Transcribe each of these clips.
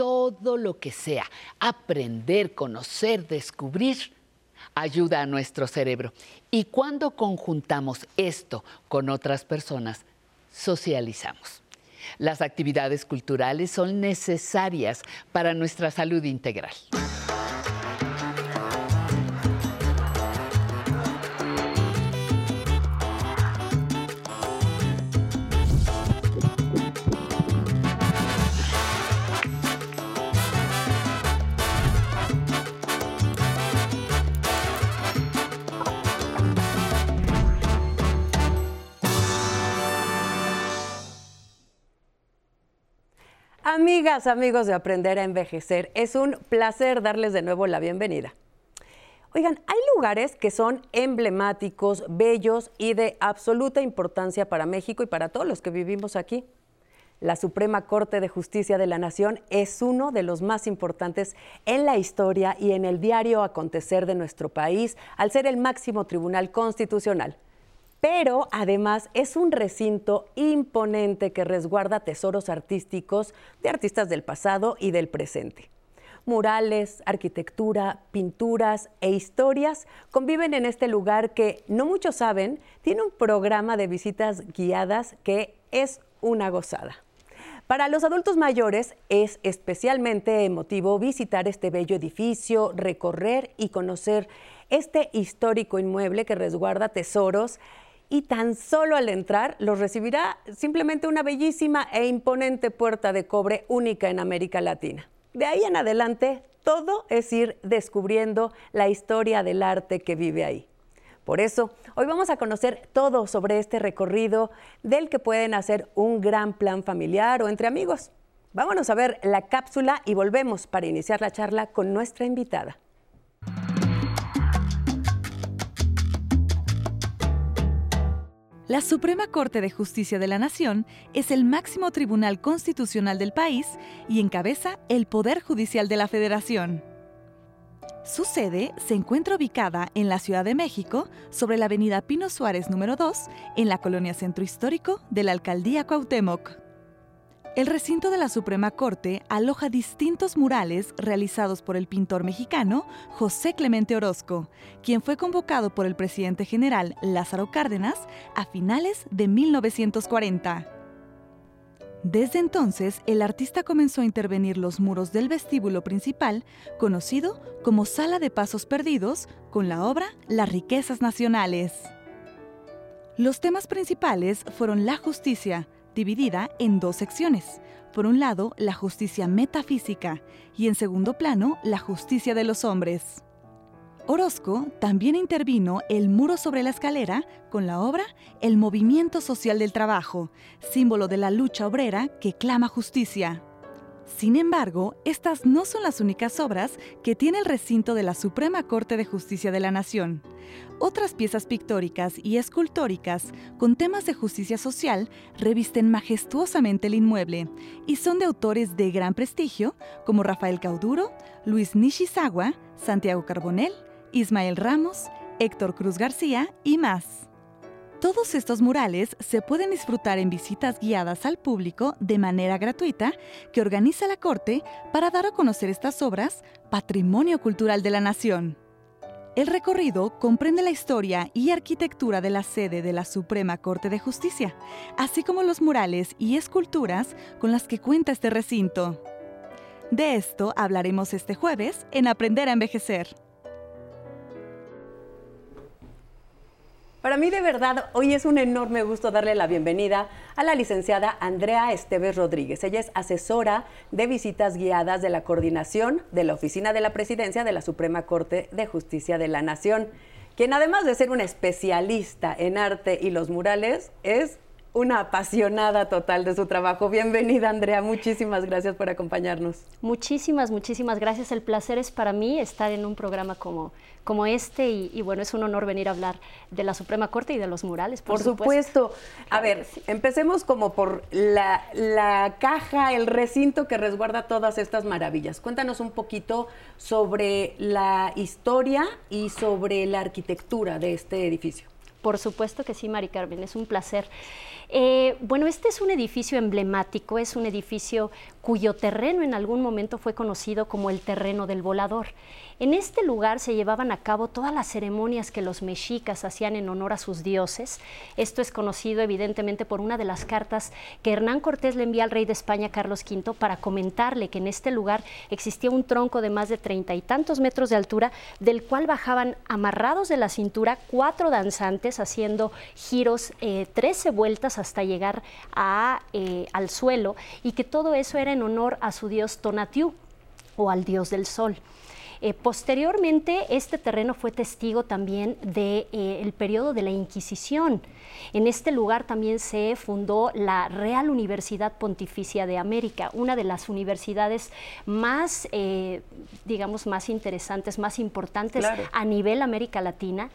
todo lo que sea aprender, conocer, descubrir, ayuda a nuestro cerebro. Y cuando conjuntamos esto con otras personas, socializamos. Las actividades culturales son necesarias para nuestra salud integral. Amigas, amigos de Aprender a Envejecer, es un placer darles de nuevo la bienvenida. Oigan, hay lugares que son emblemáticos, bellos y de absoluta importancia para México y para todos los que vivimos aquí. La Suprema Corte de Justicia de la Nación es uno de los más importantes en la historia y en el diario acontecer de nuestro país, al ser el máximo tribunal constitucional pero además es un recinto imponente que resguarda tesoros artísticos de artistas del pasado y del presente. Murales, arquitectura, pinturas e historias conviven en este lugar que, no muchos saben, tiene un programa de visitas guiadas que es una gozada. Para los adultos mayores es especialmente emotivo visitar este bello edificio, recorrer y conocer este histórico inmueble que resguarda tesoros y tan solo al entrar los recibirá simplemente una bellísima e imponente puerta de cobre única en América Latina. De ahí en adelante, todo es ir descubriendo la historia del arte que vive ahí. Por eso, hoy vamos a conocer todo sobre este recorrido del que pueden hacer un gran plan familiar o entre amigos. Vámonos a ver la cápsula y volvemos para iniciar la charla con nuestra invitada. La Suprema Corte de Justicia de la Nación es el máximo tribunal constitucional del país y encabeza el Poder Judicial de la Federación. Su sede se encuentra ubicada en la Ciudad de México, sobre la avenida Pino Suárez número 2, en la colonia Centro Histórico de la Alcaldía Cuauhtémoc. El recinto de la Suprema Corte aloja distintos murales realizados por el pintor mexicano José Clemente Orozco, quien fue convocado por el presidente general Lázaro Cárdenas a finales de 1940. Desde entonces, el artista comenzó a intervenir los muros del vestíbulo principal, conocido como Sala de Pasos Perdidos, con la obra Las riquezas nacionales. Los temas principales fueron la justicia, dividida en dos secciones. Por un lado, la justicia metafísica y en segundo plano, la justicia de los hombres. Orozco también intervino el muro sobre la escalera con la obra El movimiento social del trabajo, símbolo de la lucha obrera que clama justicia. Sin embargo, estas no son las únicas obras que tiene el recinto de la Suprema Corte de Justicia de la Nación. Otras piezas pictóricas y escultóricas con temas de justicia social revisten majestuosamente el inmueble y son de autores de gran prestigio como Rafael Cauduro, Luis Nishizawa, Santiago Carbonell, Ismael Ramos, Héctor Cruz García y más. Todos estos murales se pueden disfrutar en visitas guiadas al público de manera gratuita que organiza la Corte para dar a conocer estas obras, patrimonio cultural de la nación. El recorrido comprende la historia y arquitectura de la sede de la Suprema Corte de Justicia, así como los murales y esculturas con las que cuenta este recinto. De esto hablaremos este jueves en Aprender a Envejecer. Para mí de verdad hoy es un enorme gusto darle la bienvenida a la licenciada Andrea Esteves Rodríguez. Ella es asesora de visitas guiadas de la coordinación de la Oficina de la Presidencia de la Suprema Corte de Justicia de la Nación, quien además de ser una especialista en arte y los murales, es una apasionada total de su trabajo. Bienvenida, Andrea. Muchísimas gracias por acompañarnos. Muchísimas, muchísimas gracias. El placer es para mí estar en un programa como, como este y, bueno, es un honor venir a hablar de la Suprema Corte y de los murales. Por, supuesto. A ver, empecemos como por la, la caja, el recinto que resguarda todas estas maravillas. Cuéntanos un poquito sobre la historia y sobre la arquitectura de este edificio. Por supuesto que sí, Mari Carmen, es un placer. Eh, bueno, este es un edificio emblemático, es un edificio cuyo terreno en algún momento fue conocido como el terreno del volador. En este lugar se llevaban a cabo todas las ceremonias que los mexicas hacían en honor a sus dioses. Esto es conocido evidentemente por una de las cartas que Hernán Cortés le envía al rey de España, Carlos V, para comentarle que en este lugar existía un tronco de más de treinta y tantos metros de altura, del cual bajaban amarrados de la cintura cuatro danzantes haciendo giros, eh, trece vueltas hasta llegar eh, al suelo, y que todo eso era en honor a su dios Tonatiuh o al dios del sol. Eh, posteriormente, este terreno fue testigo también del eh, periodo de la Inquisición. En este lugar también se fundó la Real Universidad Pontificia de América, una de las universidades más, eh, digamos, más interesantes, más importantes a nivel América Latina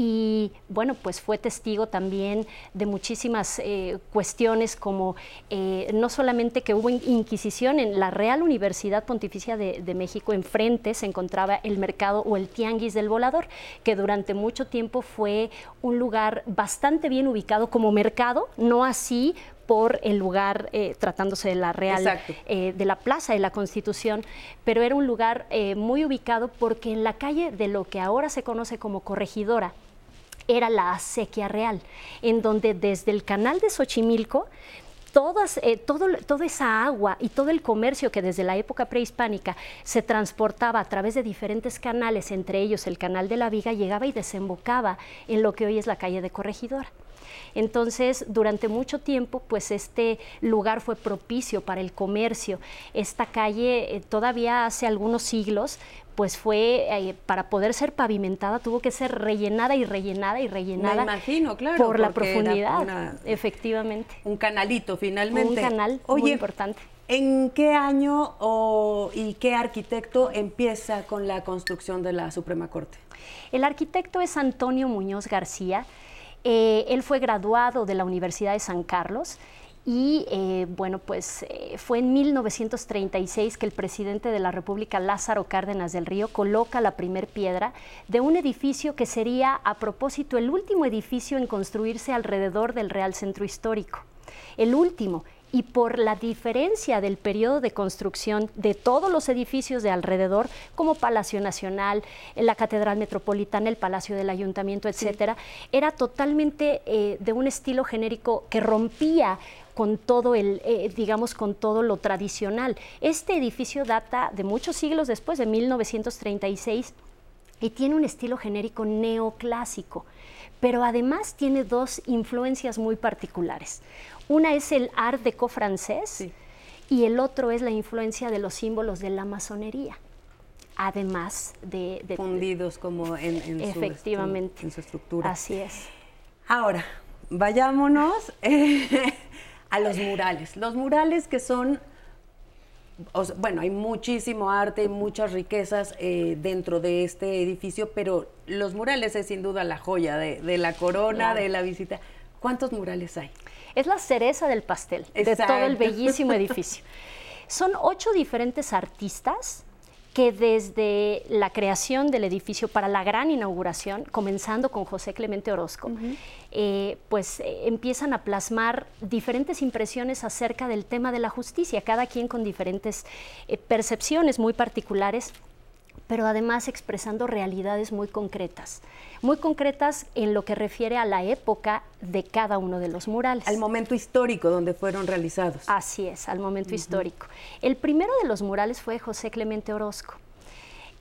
y bueno, pues fue testigo también de muchísimas eh, cuestiones como eh, no solamente que hubo inquisición en la Real Universidad Pontificia de, México, enfrente se encontraba el mercado o el tianguis del volador, que durante mucho tiempo fue un lugar bastante bien ubicado como mercado, no así por el lugar, eh, tratándose de la Real, de la Plaza de la Constitución, pero era un lugar muy ubicado porque en la calle de lo que ahora se conoce como Corregidora, era la acequia real, en donde desde el canal de Xochimilco Todas, eh, todo, toda esa agua y todo el comercio que desde la época prehispánica se transportaba a través de diferentes canales, entre ellos el canal de la Viga, llegaba y desembocaba en lo que hoy es la calle de Corregidora. Entonces, durante mucho tiempo, pues este lugar fue propicio para el comercio. Esta calle, eh, todavía hace algunos siglos, pues fue, eh, para poder ser pavimentada, tuvo que ser rellenada y rellenada y rellenada. imagino, claro. Por la profundidad, efectivamente. Un canalito, finalmente. Un canal muy importante. ¿En qué año y qué arquitecto empieza con la construcción de la Suprema Corte? El arquitecto es Antonio Muñoz García. Eh, él fue graduado de la Universidad de San Carlos y eh, bueno, pues eh, fue en 1936 que el presidente de la República, Lázaro Cárdenas del Río, coloca la primer piedra de un edificio que sería, a propósito, el último edificio en construirse alrededor del Real Centro Histórico. El último, y por la diferencia del periodo de construcción de todos los edificios de alrededor, como Palacio Nacional, la Catedral Metropolitana, el Palacio del Ayuntamiento, etcétera, era totalmente eh, de un estilo genérico que rompía con todo el, eh, digamos, con todo lo tradicional. Este edificio data de muchos siglos después, de 1936, y tiene un estilo genérico neoclásico, pero además tiene dos influencias muy particulares. Una es el art deco francés y el otro es la influencia de los símbolos de la masonería además de, fundidos como en, efectivamente en su estructura. Así es. Ahora, vayámonos a los murales. Los murales que son, bueno, hay muchísimo arte y muchas riquezas eh, dentro de este edificio, pero los murales es sin duda la joya de, la corona, de la visita. ¿Cuántos murales hay? Es la cereza del pastel de todo el bellísimo edificio. Son ocho diferentes artistas que desde la creación del edificio para la gran inauguración, comenzando con José Clemente Orozco, eh, pues eh, empiezan a plasmar diferentes impresiones acerca del tema de la justicia, cada quien con diferentes eh, percepciones muy particulares pero además expresando realidades muy concretas, muy concretas en lo que refiere a la época de cada uno de los murales. Al momento histórico donde fueron realizados. Así es, al momento histórico. El primero de los murales fue José Clemente Orozco.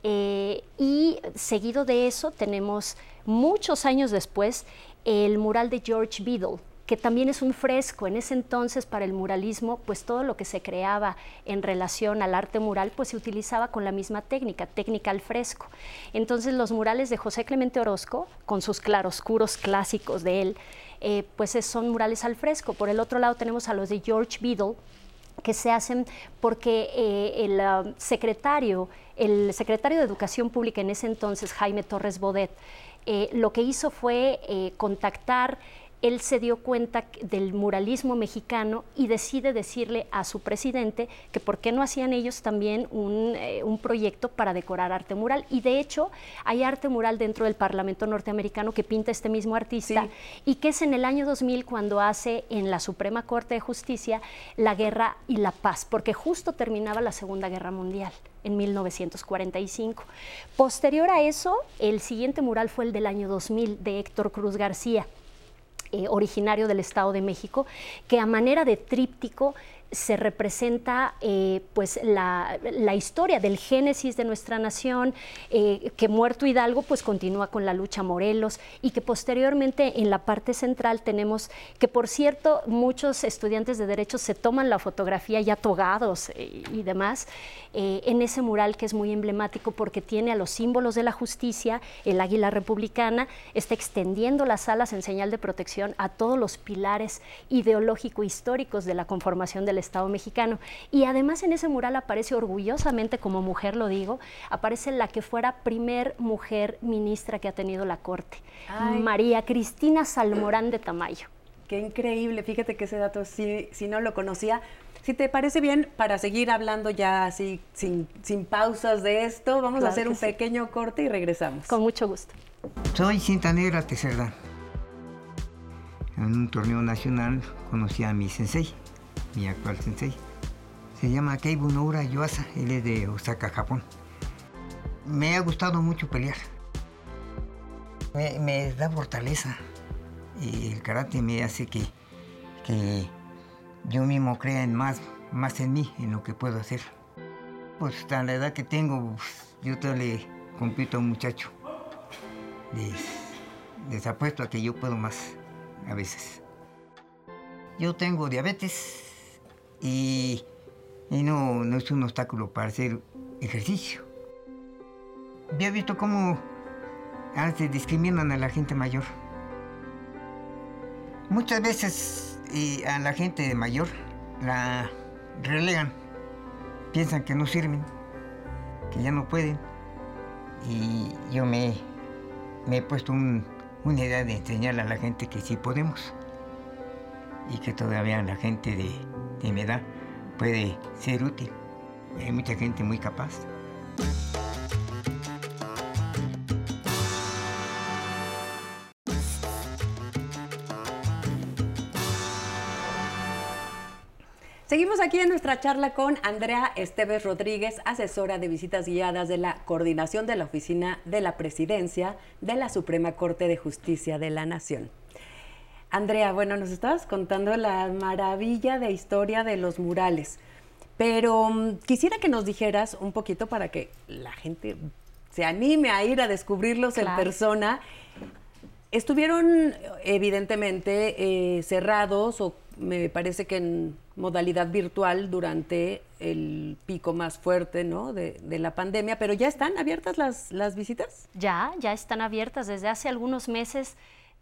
Eh, y seguido de eso tenemos muchos años después el mural de George Beadle, que también es un fresco. En ese entonces, para el muralismo, pues todo lo que se creaba en relación al arte mural, pues se utilizaba con la misma técnica, técnica al fresco. Entonces, los murales de José Clemente Orozco, con sus claroscuros clásicos de él, eh, pues son murales al fresco. Por el otro lado tenemos a los de George Beadle, que se hacen porque eh, el um, secretario, el secretario de Educación Pública en ese entonces, Jaime Torres Bodet, eh, lo que hizo fue contactar él se dio cuenta del muralismo mexicano y decide decirle a su presidente que por qué no hacían ellos también un, eh, proyecto para decorar arte mural. Y de hecho hay arte mural dentro del Parlamento norteamericano que pinta este mismo artista y que es en el año 2000 cuando hace en la Suprema Corte de Justicia la guerra y la paz, porque justo terminaba la Segunda Guerra Mundial en 1945. Posterior a eso, el siguiente mural fue el del año 2000 de Héctor Cruz García eh, originario del Estado de México, que a manera de tríptico se representa eh, pues la, historia del génesis de nuestra nación, eh, que muerto Hidalgo pues continúa con la lucha Morelos y que posteriormente en la parte central tenemos que por cierto muchos estudiantes de derecho se toman la fotografía ya togados y demás en ese mural que es muy emblemático porque tiene a los símbolos de la justicia, el águila republicana, está extendiendo las alas en señal de protección a todos los pilares ideológico-históricos de la conformación del Estado mexicano. Y además en ese mural aparece orgullosamente, como mujer lo digo, aparece la que fuera primer mujer ministra que ha tenido la Corte, María Cristina Salmorán de Tamayo. Qué increíble, fíjate que ese dato si, si no lo conocía. Si te parece bien, para seguir hablando ya así, sin, sin pausas de esto, vamos a hacer un pequeño corte y regresamos. Con mucho gusto. Soy Cinta Negra Tecerda. En un torneo nacional conocí a mi sensei, mi actual sensei. Se llama Keibu Noura Yuasa, él es de Osaka, Japón. Me ha gustado mucho pelear. Me, da fortaleza y el karate me hace que, que yo mismo crea en más, más en mí, en lo que puedo hacer. Pues hasta la edad que tengo, pues, yo todavía le compito a un muchacho. Les, les apuesto a que yo puedo más a veces. Yo tengo diabetes, y, no, no es un obstáculo para hacer ejercicio. Había visto cómo antes discriminan a la gente mayor. Muchas veces a la gente mayor la relegan, piensan que no sirven, que ya no pueden. Y yo me, he puesto una idea de enseñarle a la gente que sí podemos y que todavía la gente de, de mi edad puede ser útil. Hay mucha gente muy capaz. Seguimos aquí en nuestra charla con Andrea Esteves Rodríguez, asesora de visitas guiadas de la coordinación de la Oficina de la Presidencia de la Suprema Corte de Justicia de la Nación. Andrea, bueno, nos estabas contando la maravilla de historia de los murales, pero mm, quisiera que nos dijeras un poquito para que la gente se anime a ir a descubrirlos en persona. Estuvieron evidentemente eh, cerrados o me parece que en modalidad virtual durante el pico más fuerte ¿no? de, de, la pandemia, pero ya están abiertas las, las visitas. Ya, ya están abiertas desde hace algunos meses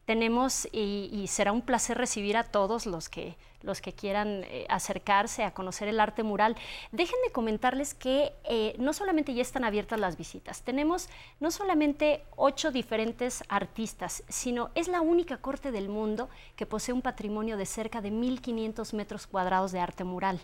tenemos y, será un placer recibir a todos los que, los que quieran eh, acercarse a conocer el arte mural. Déjenme comentarles que eh, no solamente ya están abiertas las visitas, tenemos no solamente ocho diferentes artistas, sino es la única corte del mundo que posee un patrimonio de cerca de 1.500 metros cuadrados de arte mural.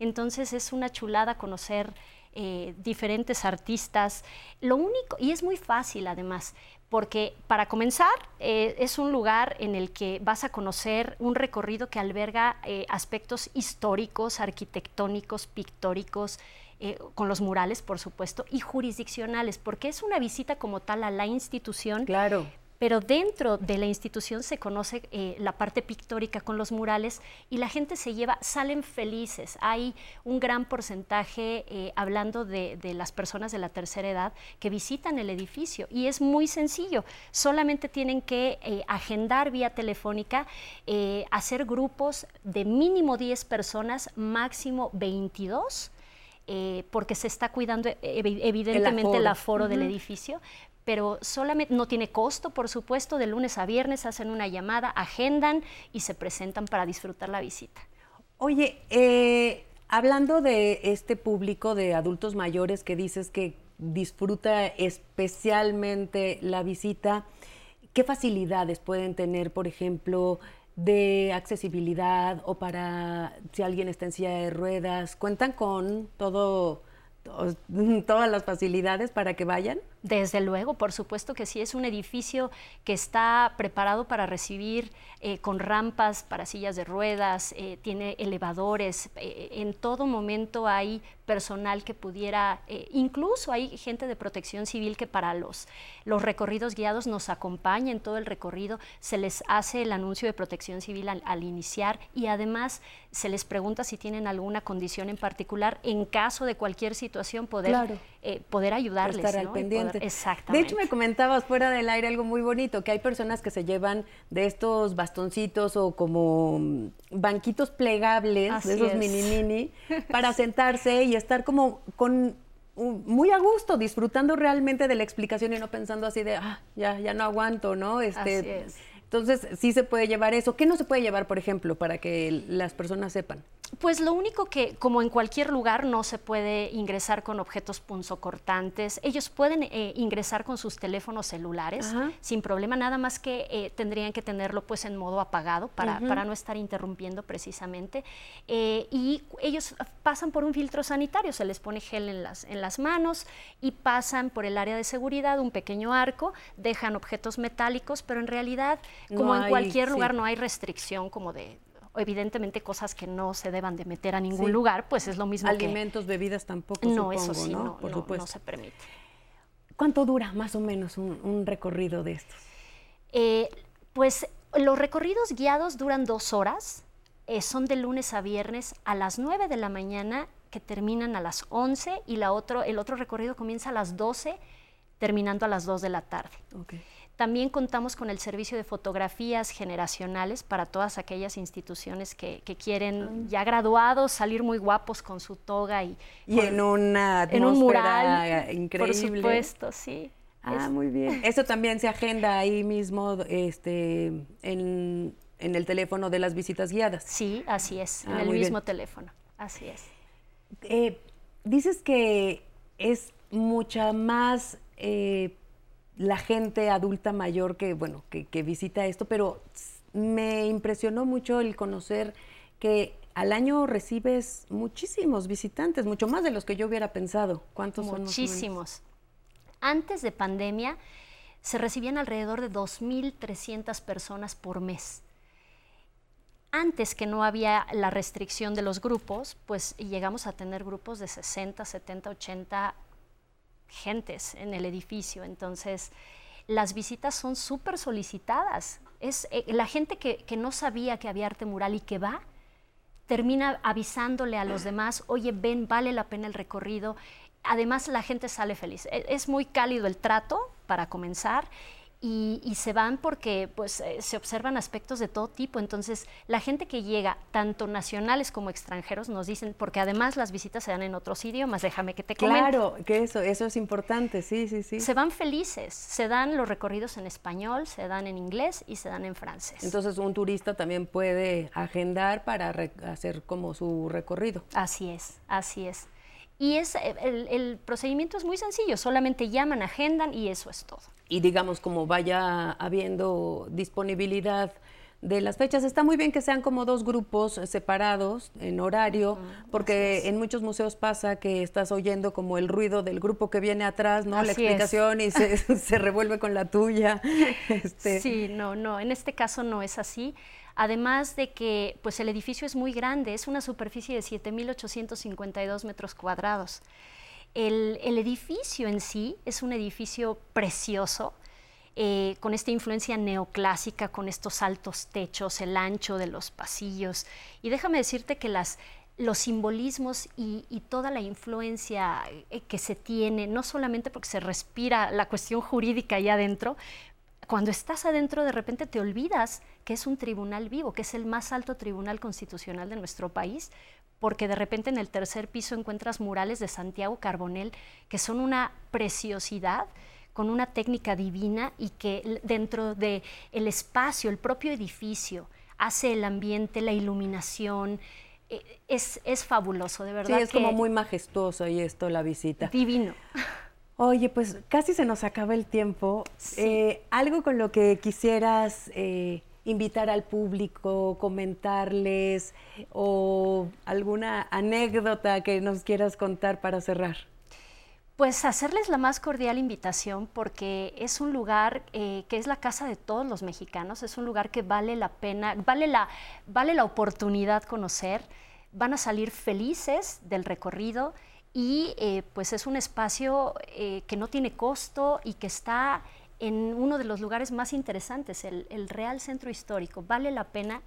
Entonces es una chulada conocer eh, diferentes artistas. Lo único, y es muy fácil además, porque para comenzar eh, es un lugar en el que vas a conocer un recorrido que alberga eh, aspectos históricos, arquitectónicos, pictóricos, con los murales, por supuesto, y jurisdiccionales, porque es una visita como tal a la institución. Claro pero dentro de la institución se conoce eh, la parte pictórica con los murales y la gente se lleva, salen felices. Hay un gran porcentaje, eh, hablando de, las personas de la tercera edad, que visitan el edificio y es muy sencillo. Solamente tienen que eh, agendar vía telefónica, hacer grupos de mínimo 10 personas, máximo 22. porque se está cuidando evidentemente el aforo, del edificio, pero solamente no tiene costo, por supuesto, de lunes a viernes hacen una llamada, agendan y se presentan para disfrutar la visita. Oye, eh, hablando de este público de adultos mayores que dices que disfruta especialmente la visita, ¿qué facilidades pueden tener, por ejemplo, de accesibilidad o para si alguien está en silla de ruedas? ¿Cuentan con todo, todas las facilidades para que vayan? Desde luego, por supuesto que sí, es un edificio que está preparado para recibir eh, con rampas para sillas de ruedas, eh, tiene elevadores, eh, en todo momento hay personal que pudiera, incluso hay gente de protección civil que para los, los recorridos guiados nos acompaña en todo el recorrido, se les hace el anuncio de protección civil al, iniciar y además se les pregunta si tienen alguna condición en particular en caso de cualquier situación poder, poder ayudarles. Estar al pendiente. Exactamente. De hecho, me comentabas fuera del aire algo muy bonito, que hay personas que se llevan de estos bastoncitos o como mm, banquitos plegables, de esos mini mini, para sentarse y estar como con muy a gusto, disfrutando realmente de la explicación y no pensando así de, ah, ya, ya no aguanto, ¿no? Este, así es. Entonces, sí se puede llevar eso. ¿Qué no se puede llevar, por ejemplo, para que las personas sepan? Pues lo único que, como en cualquier lugar, no se puede ingresar con objetos punzocortantes. Ellos pueden eh, ingresar con sus teléfonos celulares sin problema, nada más que eh, tendrían que tenerlo pues en modo apagado para, para no estar interrumpiendo precisamente. Eh, y ellos pasan por un filtro sanitario, se les pone gel en las, en las manos y pasan por el área de seguridad, un pequeño arco, dejan objetos metálicos, pero en realidad como en cualquier lugar no hay restricción como de evidentemente cosas que no se deban de meter a ningún lugar, pues es lo mismo Alimentos, bebidas tampoco, No, eso sí, no, Por supuesto. no se permite. ¿Cuánto dura más o menos un, recorrido de estos? Eh, pues los recorridos guiados duran dos horas, eh, son de lunes a viernes a las 9 de la mañana que terminan a las 11 y la otro, el otro recorrido comienza a las 12 terminando a las 2 de la tarde. Okay. También contamos con el servicio de fotografías generacionales para todas aquellas instituciones que, quieren ya graduados salir muy guapos con su toga y, y en una en un mural increíble. Por supuesto, sí. Ah, muy bien. Eso también se agenda ahí mismo este, en, el teléfono de las visitas guiadas. Sí, así es, en ah, el mismo teléfono. Así es. Eh, dices que es mucha más eh, la gente adulta mayor que, bueno, que, visita esto, pero me impresionó mucho el conocer que al año recibes muchísimos visitantes, mucho más de los que yo hubiera pensado. ¿Cuántos son? Muchísimos. Antes de pandemia se recibían alrededor de 2.300 personas por mes. Antes que no había la restricción de los grupos, pues llegamos a tener grupos de 60, 70, 80 gentes en el edificio. Entonces, las visitas son súper solicitadas. Es eh, la gente que, no sabía que había arte mural y que va, termina avisándole a los demás, oye, ven, vale la pena el recorrido. Además, la gente sale feliz. E, es muy cálido el trato, para comenzar, y, se van porque pues, eh, se observan aspectos de todo tipo. Entonces, la gente que llega, tanto nacionales como extranjeros, nos dicen, porque además las visitas se dan en otros idiomas, déjame que te comente. Claro, que eso, eso es importante, sí, sí, sí. Se van felices, se dan los recorridos en español, se dan en inglés y se dan en francés. Entonces, un turista también puede agendar para hacer como su recorrido. Así es, así es. Y es, el, procedimiento es muy sencillo, solamente llaman, agendan y eso es todo. Y digamos, como vaya habiendo disponibilidad de las fechas, está muy bien que sean como dos grupos separados en horario, porque en muchos museos pasa que estás oyendo como el ruido del grupo que viene atrás, ¿no? la explicación y se, se, revuelve con la tuya. Este. Sí, no, no, en este caso no es así. Además de que pues el edificio es muy grande, es una superficie de 7.852 metros cuadrados. El, edificio en sí es un edificio precioso, eh, con esta influencia neoclásica, con estos altos techos, el ancho de los pasillos. Y déjame decirte que los simbolismos y, y, toda la influencia eh, que se tiene, no solamente porque se respira la cuestión jurídica ahí adentro, cuando estás adentro de repente te olvidas que es un tribunal vivo, que es el más alto tribunal constitucional de nuestro país, porque de repente en el tercer piso encuentras murales de Santiago Carbonel que son una preciosidad con una técnica divina y que dentro del el espacio, el propio edificio, hace el ambiente, la iluminación, e, es, es fabuloso, de verdad. Sí, es como muy majestuoso y esto, la visita. Divino. Oye, pues casi se nos acaba el tiempo. Eh, ¿Algo con lo que quisieras eh, invitar al público, comentarles o alguna anécdota que nos quieras contar para cerrar? Pues hacerles la más cordial invitación porque es un lugar eh, que es la casa de todos los mexicanos, es un lugar que vale la pena, vale la, vale la oportunidad conocer, van a salir felices del recorrido y eh, pues es un espacio eh, que no tiene costo y que está en uno de los lugares más interesantes, el, Real Centro Histórico. Vale la pena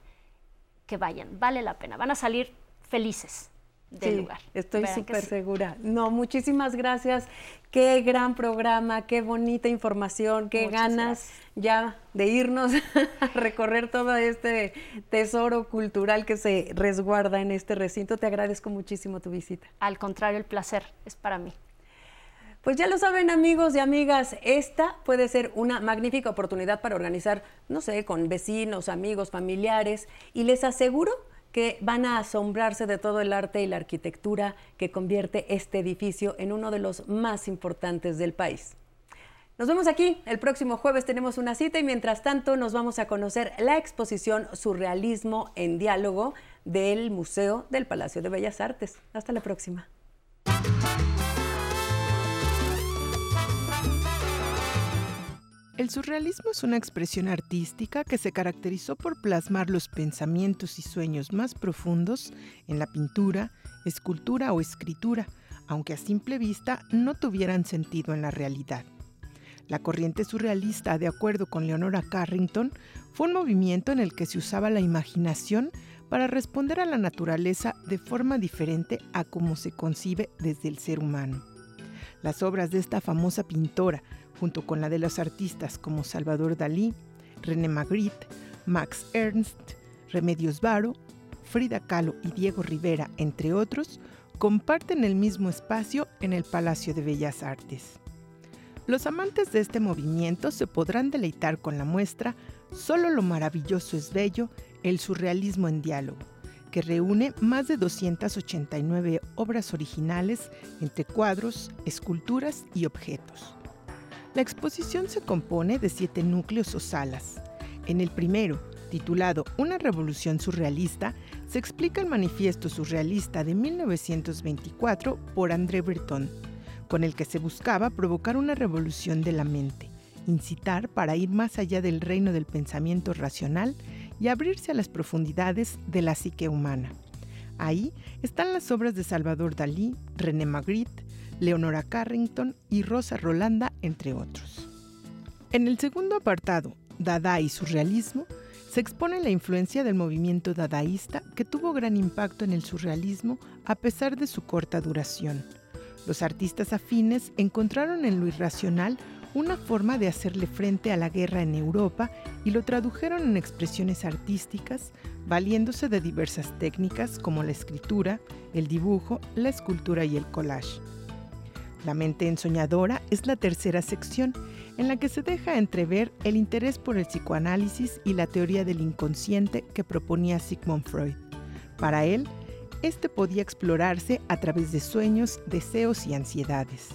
que vayan, vale la pena. Van a salir felices del lugar. Estoy súper segura. No, muchísimas gracias. Qué gran programa, qué bonita información, qué ganas ya de irnos a recorrer todo este tesoro cultural que se resguarda en este recinto. Te agradezco muchísimo tu visita. Al contrario, el placer es para mí. Pues ya lo saben amigos y amigas, esta puede ser una magnífica oportunidad para organizar, no sé, con vecinos, amigos, familiares y les aseguro que van a asombrarse de todo el arte y la arquitectura que convierte este edificio en uno de los más importantes del país. Nos vemos aquí, el próximo jueves tenemos una cita y mientras tanto nos vamos a conocer la exposición Surrealismo en Diálogo del Museo del Palacio de Bellas Artes. Hasta la próxima. El surrealismo es una expresión artística que se caracterizó por plasmar los pensamientos y sueños más profundos en la pintura, escultura o escritura, aunque a simple vista no tuvieran sentido en la realidad. La corriente surrealista, de acuerdo con Leonora Carrington, fue un movimiento en el que se usaba la imaginación para responder a la naturaleza de forma diferente a como se concibe desde el ser humano. Las obras de esta famosa pintora, junto con la de los artistas como Salvador Dalí, René Magritte, Max Ernst, Remedios Varo, Frida Kahlo y Diego Rivera, entre otros, comparten el mismo espacio en el Palacio de Bellas Artes. Los amantes de este movimiento se podrán deleitar con la muestra Solo lo maravilloso es bello, el surrealismo en diálogo, que reúne más de 289 obras originales entre cuadros, esculturas y objetos. La exposición se compone de siete núcleos o salas. En el primero, titulado Una revolución surrealista, se explica el manifiesto surrealista de 1924 por André Breton, con el que se buscaba provocar una revolución de la mente, incitar para ir más allá del reino del pensamiento racional y abrirse a las profundidades de la psique humana. Ahí están las obras de Salvador Dalí, René Magritte, Leonora Carrington y Rosa Rolanda, entre otros. En el segundo apartado, Dada y surrealismo, se expone la influencia del movimiento dadaísta que tuvo gran impacto en el surrealismo a pesar de su corta duración. Los artistas afines encontraron en lo irracional una forma de hacerle frente a la guerra en Europa y lo tradujeron en expresiones artísticas, valiéndose de diversas técnicas como la escritura, el dibujo, la escultura y el collage. La mente ensoñadora es la tercera sección en la que se deja entrever el interés por el psicoanálisis y la teoría del inconsciente que proponía Sigmund Freud. Para él, este podía explorarse a través de sueños, deseos y ansiedades.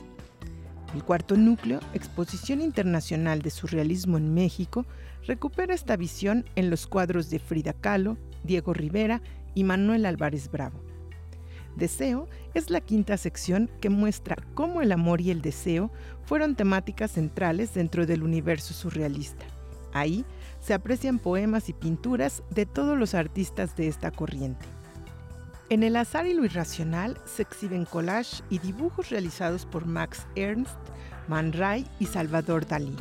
El cuarto núcleo, Exposición Internacional de Surrealismo en México, recupera esta visión en los cuadros de Frida Kahlo, Diego Rivera y Manuel Álvarez Bravo. Deseo es la quinta sección que muestra cómo el amor y el deseo fueron temáticas centrales dentro del universo surrealista. Ahí se aprecian poemas y pinturas de todos los artistas de esta corriente. En el azar y lo irracional se exhiben collage y dibujos realizados por Max Ernst, Man Ray y Salvador Dalí.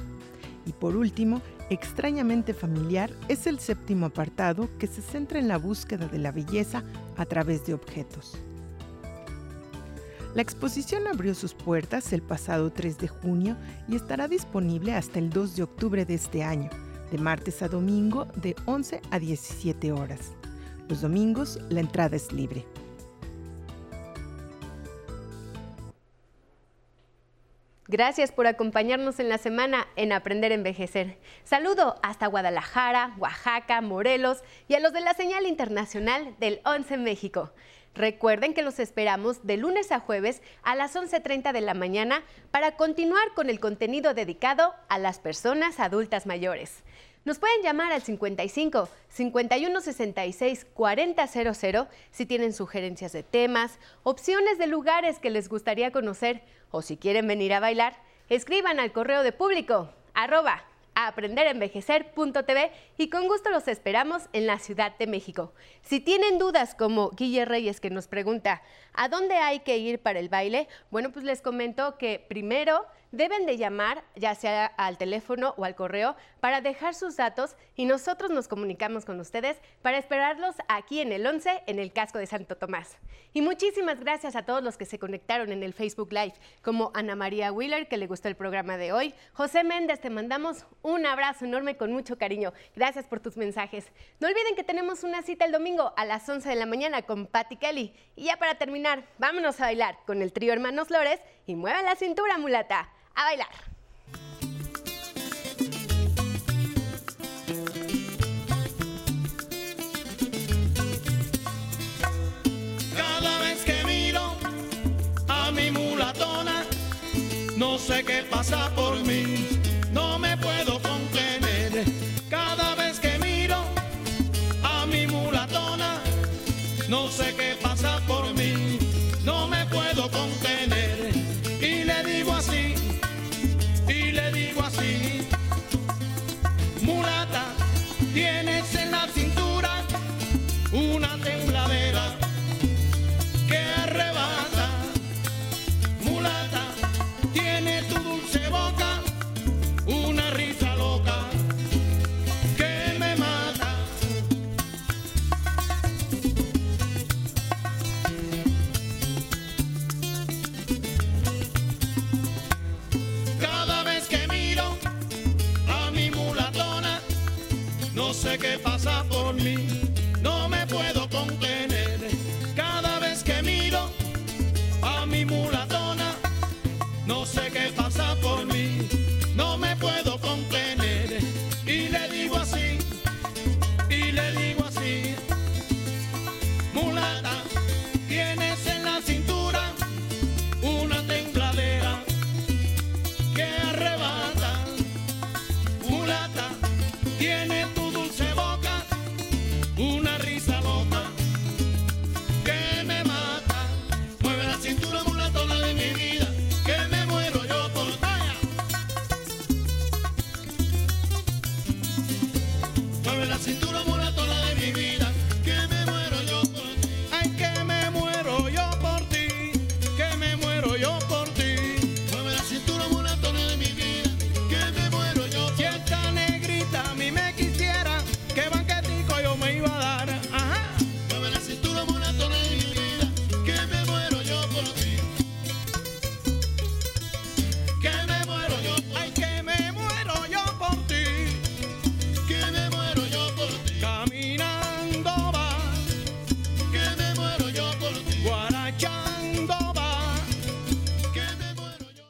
Y por último, extrañamente familiar es el séptimo apartado que se centra en la búsqueda de la belleza a través de objetos. La exposición abrió sus puertas el pasado 3 de junio y estará disponible hasta el 2 de octubre de este año, de martes a domingo de 11 a 17 horas. Los domingos la entrada es libre. Gracias por acompañarnos en la semana en Aprender a Envejecer. Saludo hasta Guadalajara, Oaxaca, Morelos y a los de la señal internacional del 11 México. Recuerden que los esperamos de lunes a jueves a las 11.30 de la mañana para continuar con el contenido dedicado a las personas adultas mayores. Nos pueden llamar al 55 51 66 4000 si tienen sugerencias de temas, opciones de lugares que les gustaría conocer o si quieren venir a bailar, escriban al correo de público arroba a aprenderenvejecer.tv y con gusto los esperamos en la Ciudad de México. Si tienen dudas como Guille Reyes que nos pregunta, ¿a dónde hay que ir para el baile? Bueno, pues les comento que primero deben de llamar ya sea al teléfono o al correo para dejar sus datos y nosotros nos comunicamos con ustedes para esperarlos aquí en el 11 en el casco de Santo Tomás. Y muchísimas gracias a todos los que se conectaron en el Facebook Live, como Ana María Wheeler, que le gustó el programa de hoy. José Méndez, te mandamos un abrazo enorme con mucho cariño. Gracias por tus mensajes. No olviden que tenemos una cita el domingo a las 11 de la mañana con Patty Kelly. Y ya para terminar, vámonos a bailar con el trío Hermanos Flores y muevan la cintura, mulata a bailar. Cada vez que miro a mi mulatona, no sé qué pasa por mí, no me puedo contener. Cada vez que miro a mi mulatona, no sé qué